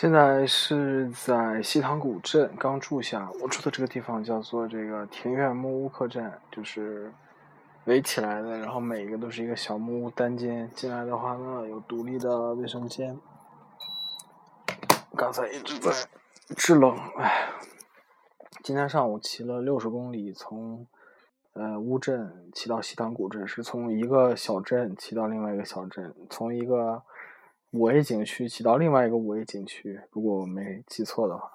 现在是在西塘古镇刚住下，我住的这个地方叫做这个庭院木屋客栈，就是围起来的，然后每一个都是一个小木屋单间。进来的话呢，有独立的卫生间。刚才一直在制冷，哎，今天上午骑了六十公里，从呃乌镇骑到西塘古镇，是从一个小镇骑到另外一个小镇，从一个。五 A 景区骑到另外一个五 A 景区，如果我没记错的话，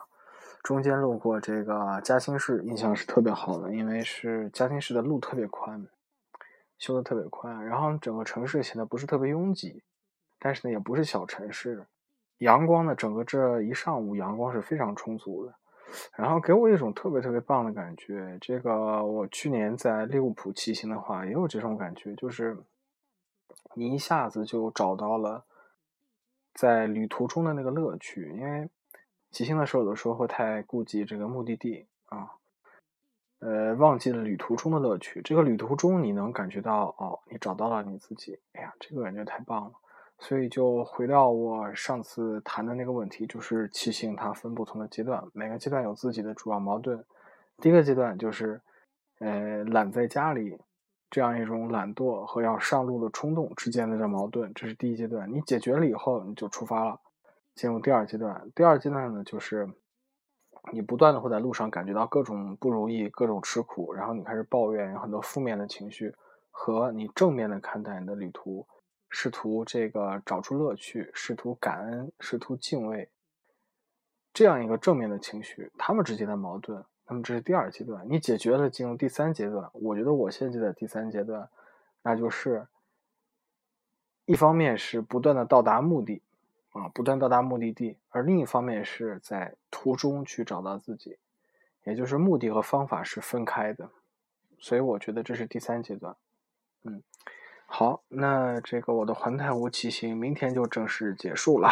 中间路过这个嘉兴市，印象是特别好的，因为是嘉兴市的路特别宽，修的特别宽，然后整个城市显得不是特别拥挤，但是呢也不是小城市，阳光呢整个这一上午阳光是非常充足的，然后给我一种特别特别棒的感觉。这个我去年在利物浦骑行的话也有这种感觉，就是你一下子就找到了。在旅途中的那个乐趣，因为骑行的时候有的时候会太顾及这个目的地啊，呃，忘记了旅途中的乐趣。这个旅途中你能感觉到哦，你找到了你自己，哎呀，这个感觉太棒了。所以就回到我上次谈的那个问题，就是骑行它分不同的阶段，每个阶段有自己的主要矛盾。第一个阶段就是呃懒在家里。这样一种懒惰和要上路的冲动之间的这矛盾，这是第一阶段。你解决了以后，你就出发了，进入第二阶段。第二阶段呢，就是你不断的会在路上感觉到各种不如意、各种吃苦，然后你开始抱怨，有很多负面的情绪，和你正面的看待你的旅途，试图这个找出乐趣，试图感恩，试图敬畏，这样一个正面的情绪，他们之间的矛盾。那么这是第二阶段，你解决了，进入第三阶段。我觉得我现在在第三阶段，那就是一方面是不断的到达目的，啊，不断到达目的地，而另一方面是在途中去找到自己，也就是目的和方法是分开的。所以我觉得这是第三阶段。嗯，好，那这个我的环太湖骑行明天就正式结束了。